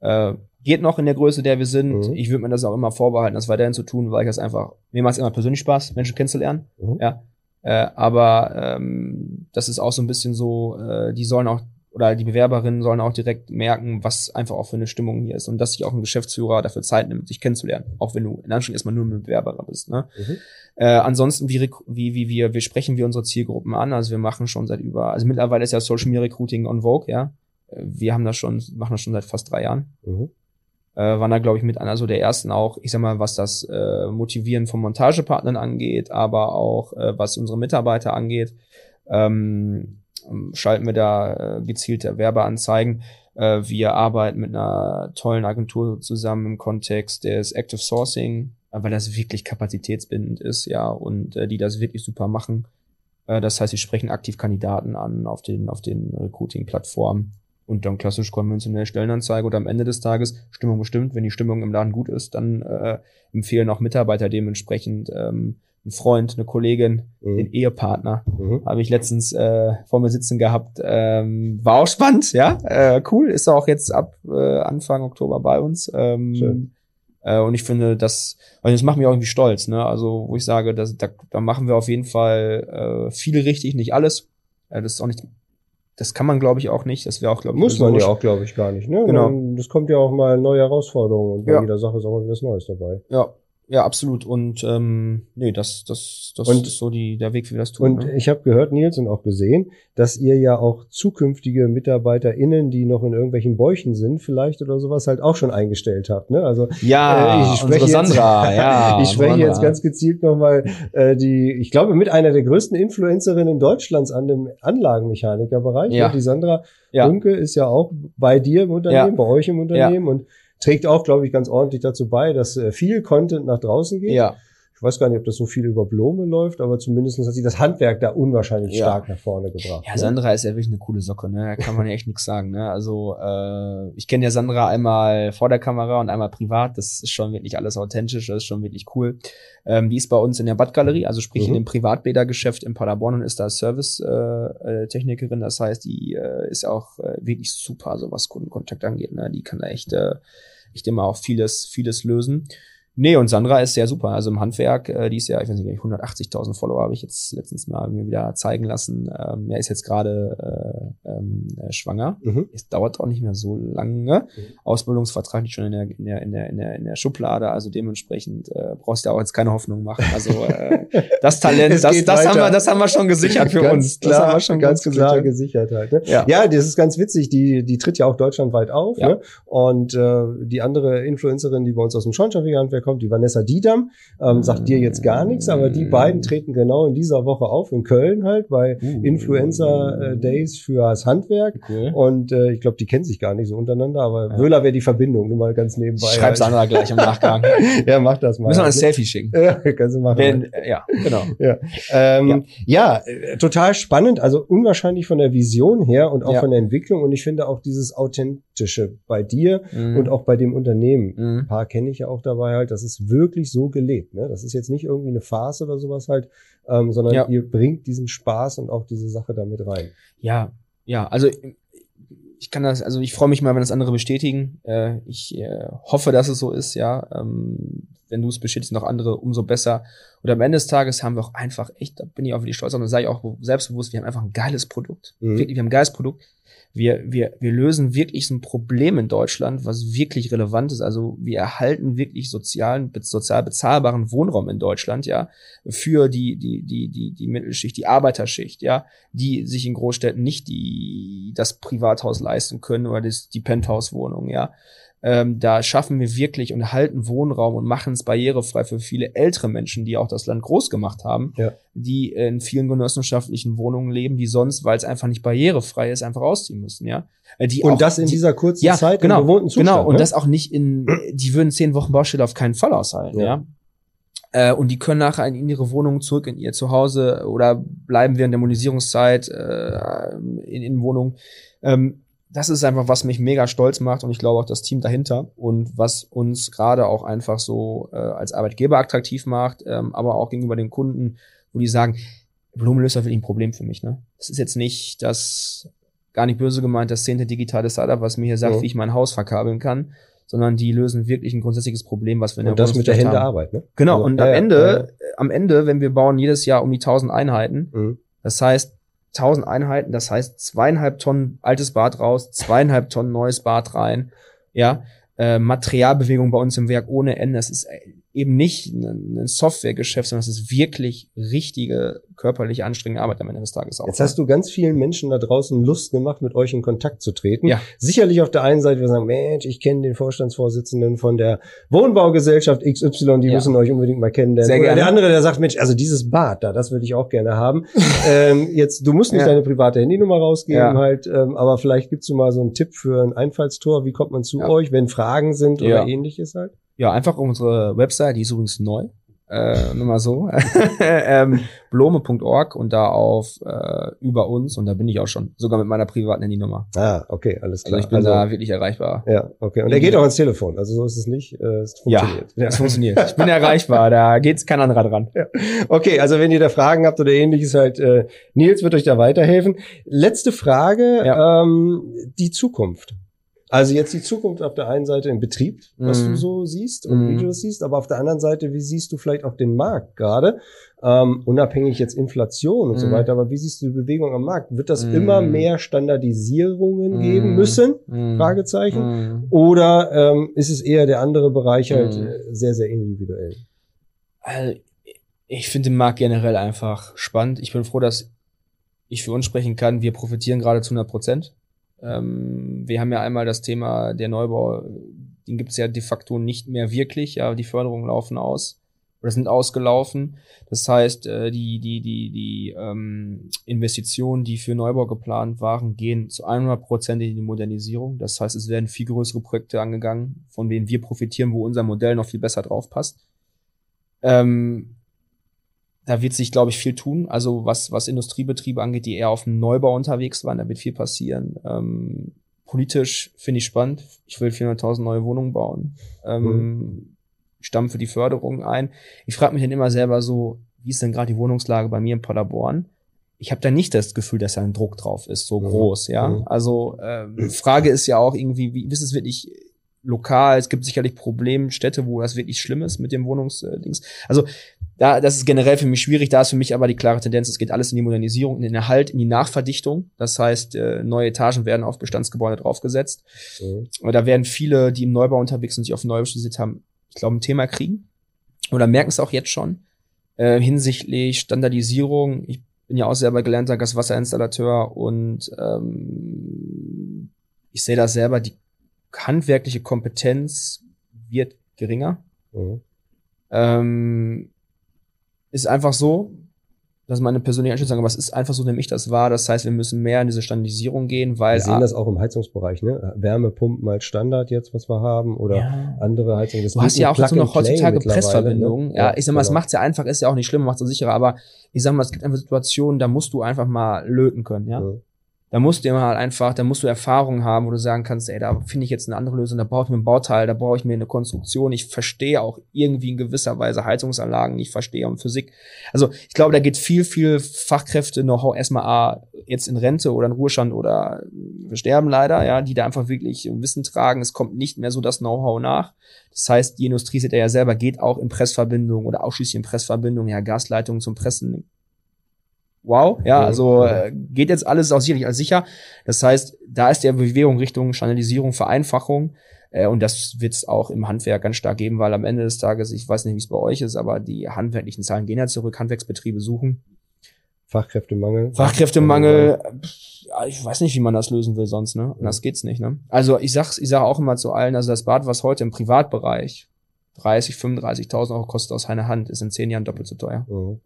Äh, geht noch in der Größe, der wir sind. Mhm. Ich würde mir das auch immer vorbehalten, das weiterhin zu tun, weil ich das einfach, mir macht es immer persönlich Spaß, Menschen kennenzulernen. Mhm. Ja. Äh, aber ähm, das ist auch so ein bisschen so, äh, die sollen auch oder die Bewerberinnen sollen auch direkt merken, was einfach auch für eine Stimmung hier ist und dass sich auch ein Geschäftsführer dafür Zeit nimmt, sich kennenzulernen, auch wenn du in Anführungszeichen erstmal nur ein Bewerber bist. Ne? Mhm. Äh, ansonsten, wie, wie, wie wir, wir sprechen wir unsere Zielgruppen an, also wir machen schon seit über, also mittlerweile ist ja Social Media Recruiting on Vogue, ja. Wir haben das schon, machen das schon seit fast drei Jahren. Mhm. Äh, waren da, glaube ich, mit einer so der ersten auch, ich sag mal, was das äh, Motivieren von Montagepartnern angeht, aber auch äh, was unsere Mitarbeiter angeht. Ähm, schalten wir da äh, gezielte Werbeanzeigen. Äh, wir arbeiten mit einer tollen Agentur zusammen im Kontext des Active Sourcing, äh, weil das wirklich kapazitätsbindend ist, ja, und äh, die das wirklich super machen. Äh, das heißt, wir sprechen aktiv Kandidaten an auf den, auf den Recruiting-Plattformen und dann klassisch konventionell Stellenanzeige und am Ende des Tages Stimmung bestimmt. Wenn die Stimmung im Laden gut ist, dann äh, empfehlen auch Mitarbeiter dementsprechend ähm, ein Freund, eine Kollegin, Mhm. den Ehepartner. Mhm. Habe ich letztens äh, vor mir sitzen gehabt. Ähm, war auch spannend, ja. Äh, cool. Ist auch jetzt ab äh, Anfang Oktober bei uns. Ähm, Schön. äh, und ich finde, das, also das macht mich auch irgendwie stolz, ne? Also, wo ich sage, dass, da, da machen wir auf jeden Fall äh, viel richtig, nicht alles. Äh, das ist auch nicht, das kann man, glaube ich, auch nicht. Das wäre auch, glaube ich, Muss man ja auch, glaube ich, gar nicht. Ne? Genau. Das kommt ja auch mal neue Herausforderungen und bei Ja. jeder Sache ist auch mal was Neues dabei. Ja, ja, absolut. Und ähm, nee, das, das, das Und- ist so die, der Weg, wie wir das tun. Und ne? ich habe gehört, Nils, und auch gesehen, dass ihr ja auch zukünftige MitarbeiterInnen, die noch in irgendwelchen Bäuchen sind, vielleicht oder sowas, halt auch schon eingestellt habt. Ne? Also ja, äh, ich spreche unsere jetzt- Sandra, [laughs] ja. ich spreche Sandra. jetzt ganz gezielt nochmal äh, die, ich glaube, mit einer der größten Influencerinnen Deutschlands an dem Anlagenmechanikerbereich. Ja. Ne? Die Sandra Ja. Unke ist ja auch bei dir im Unternehmen, Ja. bei euch im Unternehmen und trägt auch, glaube ich, ganz ordentlich dazu bei, dass äh, viel Content nach draußen geht. Ja, Ich weiß gar nicht, ob das so viel über Blome läuft, aber zumindest hat sie das Handwerk da unwahrscheinlich Ja. stark nach vorne gebracht. Ja, ne? Sandra ist ja wirklich eine coole Socke, ne? Da kann man ja echt nichts sagen, ne? Also, äh, ich kenne ja Sandra einmal vor der Kamera und einmal privat. Das ist schon wirklich alles authentisch, das ist schon wirklich cool. Ähm, die ist bei uns in der Badgalerie, also sprich in Mhm. dem Privatbädergeschäft in Paderborn und ist da Service-Technikerin. Äh, Technikerin. das heißt, die äh, ist auch äh, wirklich super, so was Kundenkontakt angeht. Ne? Die kann da echt, äh, echt immer auch vieles, vieles lösen. Nee, und Sandra ist sehr super. Also im Handwerk, äh, die ist ja, ich weiß nicht, 180.000 Follower habe ich jetzt letztens mal mir wieder zeigen lassen. Ähm, ja, ist jetzt gerade äh, ähm, äh, schwanger. Mhm. Es dauert auch nicht mehr so lange. Mhm. Ausbildungsvertrag liegt schon in der, in der, in der, in der, in der Schublade. Also dementsprechend äh, brauchst du da auch jetzt keine Hoffnung machen. Also äh, [laughs] das Talent, das, das haben wir, das haben wir schon gesichert für ganz uns. Klar, das haben wir schon ganz gut klar gesichert. gesichert halt. Ne? Ja. Ja. das ist ganz witzig. Die, die tritt ja auch deutschlandweit auf. Ja. Ne? Und äh, die andere Influencerin, die bei uns aus dem Schornsteinfegerhandwerk kommt, die Vanessa Diedam, ähm, sagt dir jetzt gar nichts, aber die beiden treten genau in dieser Woche auf in Köln halt bei Uh. Influencer äh, Days für das Handwerk. Cool. Und äh, ich glaube, die kennen sich gar nicht so untereinander, aber Ja. Wöhler wäre die Verbindung, nur mal ganz nebenbei. Schreib's halt. Sandra gleich im Nachgang. [laughs] Ja, mach das mal. Müssen wir ein? Selfie schicken. [laughs] Ja, kannst du machen. Wenn, äh, ja, genau. [laughs] Ähm, ja. äh, total spannend, also unwahrscheinlich von der Vision her und auch Ja. von der Entwicklung und ich finde auch dieses Authentische bei dir Mhm. und auch bei dem Unternehmen. Mhm. Ein paar kenne ich ja auch dabei halt, das ist wirklich so gelebt. Ne? Das ist jetzt nicht irgendwie eine Farce oder sowas halt, ähm, sondern Ja. ihr bringt diesen Spaß und auch diese Sache damit rein. Ja, ja, also ich kann das, also ich freue mich mal, wenn das andere bestätigen. Äh, ich äh, hoffe, dass es so ist, ja. Ähm, wenn du es bestätigst, noch andere, umso besser. Und am Ende des Tages haben wir auch einfach echt, da bin ich auch wirklich stolz auf und sage ich auch selbstbewusst, wir haben einfach ein geiles Produkt. Mhm. Wirklich, wir haben ein geiles Produkt. Wir, wir, wir lösen wirklich so ein Problem in Deutschland, was wirklich relevant ist. Also wir erhalten wirklich sozialen, sozial bezahlbaren Wohnraum in Deutschland, ja, für die, die, die, die, die Mittelschicht, die Arbeiterschicht, ja, die sich in Großstädten nicht die, das Privathaus leisten können oder das, die Penthouse-Wohnung, ja. Ähm, da schaffen wir wirklich und erhalten Wohnraum und machen es barrierefrei für viele ältere Menschen, die auch das Land groß gemacht haben, Ja. die in vielen genossenschaftlichen Wohnungen leben, die sonst, weil es einfach nicht barrierefrei ist, einfach ausziehen müssen, ja. Äh, Die Und auch, das in die, dieser kurzen ja, Zeit genau, im bewohnten Zustand. Genau, und ne? das auch nicht in, die würden zehn Wochen Baustelle auf keinen Fall aushalten, Ja. ja. Äh, und die können nachher in ihre Wohnung zurück in ihr Zuhause oder bleiben während der Monisierungszeit äh, in, in Wohnung. Ähm, das ist einfach, was mich mega stolz macht und ich glaube auch das Team dahinter und was uns gerade auch einfach so äh, als Arbeitgeber attraktiv macht, ähm, aber auch gegenüber den Kunden, wo die sagen, Blumenlöser ist wirklich ein Problem für mich. Ne? Das ist jetzt nicht das, gar nicht böse gemeint, das zehnte digitale Startup, was mir hier sagt, Ja. wie ich mein Haus verkabeln kann, sondern die lösen wirklich ein grundsätzliches Problem, was wir in der und das mit der Hände haben. Arbeit, ne? Genau, Also, und ja, am Ende, ja, am Ende, wenn wir bauen jedes Jahr um die 1000 Einheiten, Mhm. das heißt 1000 Einheiten, das heißt zweieinhalb Tonnen altes Bad raus, zweieinhalb Tonnen neues Bad rein, ja, äh, Materialbewegung bei uns im Werk ohne Ende. Das ist äh, eben nicht ein Softwaregeschäft, sondern es ist wirklich richtige körperlich anstrengende Arbeit am Ende des Tages auch. Jetzt hast du ganz vielen Menschen da draußen Lust gemacht, mit euch in Kontakt zu treten. Ja. Sicherlich auf der einen Seite, wir sagen, Mensch, ich kenne den Vorstandsvorsitzenden von der Wohnbaugesellschaft XY, die Ja. müssen euch unbedingt mal kennenlernen. Sehr Oder gerne. der andere, der sagt, Mensch, also dieses Bad da, das würde ich auch gerne haben. [laughs] ähm, jetzt, du musst nicht Ja. deine private Handynummer rausgeben, Ja. halt, ähm, aber vielleicht gibst du mal so einen Tipp für ein Einfallstor. Wie kommt man zu euch, wenn Fragen sind oder ähnliches halt? Ja, einfach unsere Website, die ist übrigens neu. äh, nur mal so, [laughs] ähm, blome.org und da auf äh, über uns und da bin ich auch schon, sogar mit meiner privaten Handynummer. Ah, okay, alles klar. Also ich bin da wirklich erreichbar. Ja, okay. Und er geht auch ans Telefon, also so ist es nicht. Äh, es funktioniert. Ja, es funktioniert. [laughs] Ich bin erreichbar, da geht's kein anderer dran. Ja. Okay, also wenn ihr da Fragen habt oder ähnliches, halt, äh, Nils wird euch da weiterhelfen. Letzte Frage, Ja. ähm, die Zukunft. Also jetzt die Zukunft auf der einen Seite im Betrieb, was Mhm. du so siehst und wie Mhm. du das siehst, aber auf der anderen Seite, wie siehst du vielleicht auch den Markt gerade? Ähm, unabhängig jetzt Inflation und so Mhm. weiter, aber wie siehst du die Bewegung am Markt? Wird das Mhm. immer mehr Standardisierungen geben Mhm. müssen? Mhm. Fragezeichen. Mhm. Oder ähm, ist es eher der andere Bereich halt Mhm. äh, sehr, sehr individuell? Also, ich finde den Markt generell einfach spannend. Ich bin froh, dass ich für uns sprechen kann. Wir profitieren gerade zu 100 Prozent. Ähm, wir haben ja einmal das Thema der Neubau, den gibt es ja de facto nicht mehr wirklich. Ja, die Förderungen laufen aus oder sind ausgelaufen. Das heißt, äh, die die die die ähm, Investitionen, die für Neubau geplant waren, gehen zu 100 Prozent in die Modernisierung. Das heißt, es werden viel größere Projekte angegangen, von denen wir profitieren, wo unser Modell noch viel besser drauf passt. Ähm, da wird sich, glaube ich, viel tun. Also was, was Industriebetriebe angeht, die eher auf dem Neubau unterwegs waren, da wird viel passieren. Ähm, politisch finde ich spannend. Ich will 400.000 neue Wohnungen bauen. Ähm, stamm für die Förderung ein. Ich frage mich dann immer selber so, wie ist denn gerade die Wohnungslage bei mir in Paderborn? Ich habe da nicht das Gefühl, dass da ein Druck drauf ist, so Mhm. groß, ja. Mhm. Also ähm, Frage ist ja auch irgendwie, wie wie ist es wirklich lokal? Es gibt sicherlich Problemstädte, wo das wirklich schlimm ist mit dem Wohnungsdings. Also da, das ist generell für mich schwierig. Da ist für mich aber die klare Tendenz, es geht alles in die Modernisierung, in den Erhalt, in die Nachverdichtung. Das heißt, äh, neue Etagen werden auf Bestandsgebäude draufgesetzt. Mhm. Aber da werden viele, die im Neubau unterwegs sind, sich auf Neubau spezialisiert haben, ich glaube, ein Thema kriegen. Oder merken es auch jetzt schon. Äh, hinsichtlich Standardisierung. Ich bin ja auch selber gelernter Gaswasserinstallateur und ähm, ich sehe das selber, die handwerkliche Kompetenz wird geringer. Mhm. Ähm, ist einfach so, das ist meine persönliche Einschätzung, aber es ist einfach so, nämlich das war. Das heißt, wir müssen mehr in diese Standardisierung gehen, weil Wir sehen das auch im Heizungsbereich, ne? Wärmepumpen als Standard jetzt, was wir haben, oder ja. andere Heizungen. Das Du hast ja auch Plug noch heutzutage mittlerweile, Pressverbindungen. ne? Ja, ich sag mal, es genau. macht's ja einfach, ist ja auch nicht schlimm, macht's auch sicherer, aber ich sag mal, es gibt einfach Situationen, da musst du einfach mal löten können, ja. Mhm. Da musst du immer halt einfach, da musst du Erfahrung haben, wo du sagen kannst, ey, da finde ich jetzt eine andere Lösung, da brauche ich mir ein Bauteil, da brauche ich mir eine Konstruktion. Ich verstehe auch irgendwie in gewisser Weise Heizungsanlagen, ich verstehe auch Physik. Also ich glaube, da geht viel, viel Fachkräfte Know-how erstmal A, jetzt in Rente oder in Ruhestand oder wir sterben leider, ja, die da einfach wirklich Wissen tragen. Es kommt nicht mehr so das Know-how nach. Das heißt, die Industrie, seht ihr ja selber, geht auch in Pressverbindungen oder ausschließlich in Pressverbindungen, ja, Gasleitungen zum Pressen wow, ja, Mhm. also äh, geht jetzt alles auch sicherlich als sicher. Das heißt, da ist der Bewegung Richtung Standardisierung, Vereinfachung. Äh, und das wird es auch im Handwerk ganz stark geben, weil am Ende des Tages, ich weiß nicht, wie es bei euch ist, aber die handwerklichen Zahlen gehen ja zurück, Handwerksbetriebe suchen. Fachkräftemangel. Fachkräftemangel, ja, ich weiß nicht, wie man das lösen will sonst, ne? Anders geht's nicht, ne? Also ich sag's, ich sage auch immer zu allen, also das Bad, was heute im Privatbereich 30, 35.000 Euro kostet aus einer Hand, ist in zehn Jahren doppelt so teuer. Mhm.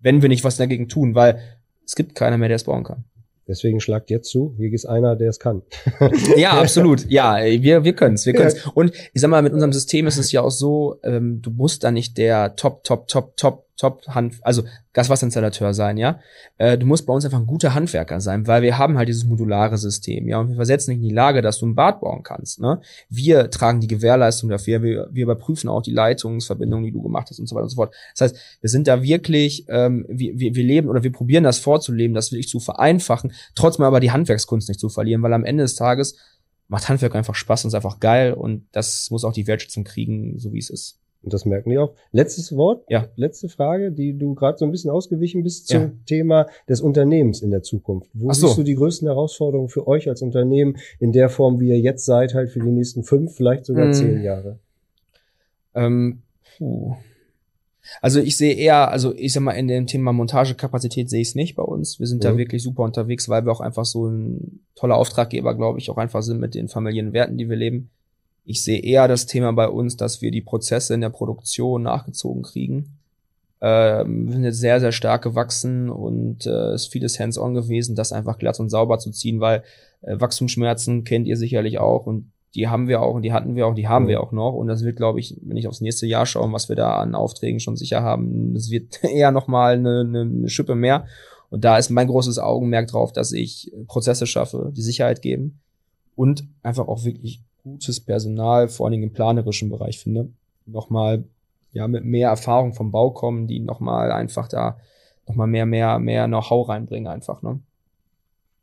Wenn wir nicht was dagegen tun, weil es gibt keiner mehr, der es bauen kann. Deswegen schlagt jetzt zu. Hier ist einer, der es kann. [laughs] Ja, absolut. Ja, wir, wir können's, wir können's. Und ich sag mal, mit unserem System ist es ja auch so, ähm, du musst da nicht der Top, Top, Top, Top, Top Hand, also Gaswasserinstallateur sein, ja. Äh, du musst bei uns einfach ein guter Handwerker sein, weil wir haben halt dieses modulare System, ja. Und wir versetzen dich in die Lage, dass du ein Bad bauen kannst, ne. Wir tragen die Gewährleistung dafür, wir, wir überprüfen auch die Leitungsverbindungen, die du gemacht hast und so weiter und so fort. Das heißt, wir sind da wirklich, ähm, wir, wir, wir leben oder wir probieren das vorzuleben, das wirklich zu vereinfachen, trotzdem aber die Handwerkskunst nicht zu verlieren, weil am Ende des Tages macht Handwerk einfach Spaß und ist einfach geil und das muss auch die Wertschätzung kriegen, so wie es ist. Und das merken die auch. Letztes Wort, Ja. letzte Frage, die du gerade so ein bisschen ausgewichen bist zum Ja. Thema des Unternehmens in der Zukunft. Wo so. siehst du die größten Herausforderungen für euch als Unternehmen in der Form, wie ihr jetzt seid, halt für die nächsten fünf, vielleicht sogar Mhm. zehn Jahre? Ähm, puh. Also ich sehe eher, also ich sag mal, in dem Thema Montagekapazität sehe ich es nicht bei uns. Wir sind da Mhm. wirklich super unterwegs, weil wir auch einfach so ein toller Auftraggeber, glaube ich, auch einfach sind mit den familiären Werten, die wir leben. Ich sehe eher das Thema bei uns, dass wir die Prozesse in der Produktion nachgezogen kriegen. Ähm, wir sind jetzt sehr, sehr stark gewachsen und äh, ist vieles hands-on gewesen, das einfach glatt und sauber zu ziehen, weil äh, Wachstumsschmerzen kennt ihr sicherlich auch und die haben wir auch, die hatten wir auch, die haben wir auch noch. Und das wird, glaube ich, wenn ich aufs nächste Jahr schaue, was wir da an Aufträgen schon sicher haben, das wird [laughs] eher nochmal eine, eine, eine Schippe mehr. Und da ist mein großes Augenmerk drauf, dass ich Prozesse schaffe, die Sicherheit geben und einfach auch wirklich gutes Personal, vor allen Dingen im planerischen Bereich finde. Nochmal, ja, mit mehr Erfahrung vom Bau kommen, die nochmal einfach da nochmal mehr, mehr, mehr Know-how reinbringen einfach, ne?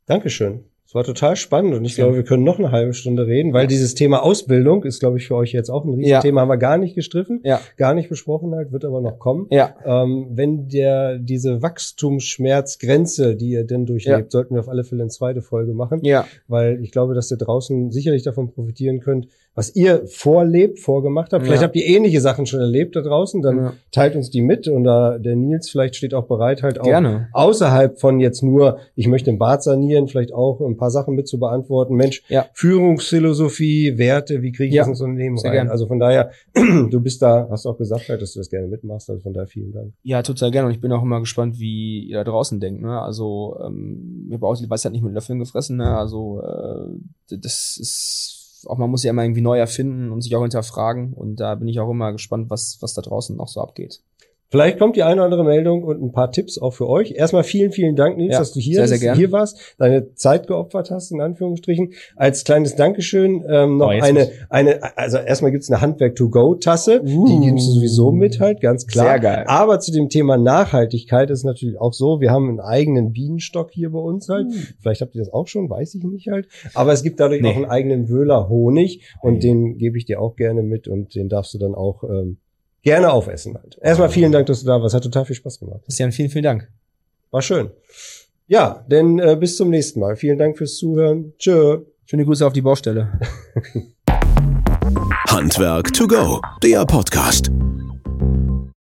Dankeschön. Es war total spannend und ich Ja. glaube, wir können noch eine halbe Stunde reden, weil dieses Thema Ausbildung ist, glaube ich, für euch jetzt auch ein Ja. Riesenthema. Haben wir gar nicht gestriffen, Ja. gar nicht besprochen halt, wird aber noch kommen. Ja. Ähm, wenn der diese Wachstumsschmerzgrenze, die ihr denn durchlebt, sollten wir auf alle Fälle eine zweite Folge machen, Ja. weil ich glaube, dass ihr draußen sicherlich davon profitieren könnt, was ihr vorlebt, vorgemacht habt. Vielleicht Ja. habt ihr ähnliche Sachen schon erlebt da draußen, dann Ja. teilt uns die mit und da der Nils vielleicht steht auch bereit, halt auch Gerne. außerhalb von jetzt nur, ich möchte den Bad sanieren, vielleicht auch ein paar Sachen mit zu beantworten. Mensch, Ja. Führungsphilosophie, Werte, wie kriege ich das ins Unternehmen sehr rein? gern. Also von daher, [clears throat] du bist da, hast du auch gesagt, halt, dass du das gerne mitmachst. Also von daher vielen Dank. Ja, total gerne. Und ich bin auch immer gespannt, wie ihr da draußen denkt. Ne? Also, ähm, ich habe auch die Weisheit nicht mit Löffeln gefressen. Ne? Also, äh, das ist auch, man muss ja immer irgendwie neu erfinden und sich auch hinterfragen. Und da bin ich auch immer gespannt, was, was da draußen noch so abgeht. Vielleicht kommt die eine oder andere Meldung und ein paar Tipps auch für euch. Erstmal vielen, vielen Dank, Nils, Ja, dass du hier, sehr, sehr hier warst, deine Zeit geopfert hast, in Anführungsstrichen. Als kleines Dankeschön ähm, noch Oh, eine, muss- eine, also erstmal gibt's eine Handwerk-to-go-Tasse, die Uh. gibst du sowieso mit halt, ganz klar. Sehr geil. Aber zu dem Thema Nachhaltigkeit ist natürlich auch so, wir haben einen eigenen Bienenstock hier bei uns halt. Vielleicht habt ihr das auch schon, weiß ich nicht halt. Aber es gibt dadurch Nee. auch einen eigenen Wöhler Honig und Hey. den gebe ich dir auch gerne mit und den darfst du dann auch ähm, gerne aufessen halt. Erstmal vielen Dank, dass du da warst. Hat total viel Spaß gemacht. Christian, vielen, vielen Dank. War schön. Ja, denn äh, bis zum nächsten Mal. Vielen Dank fürs Zuhören. Tschö. Schöne Grüße auf die Baustelle. Handwerk to go, der Podcast.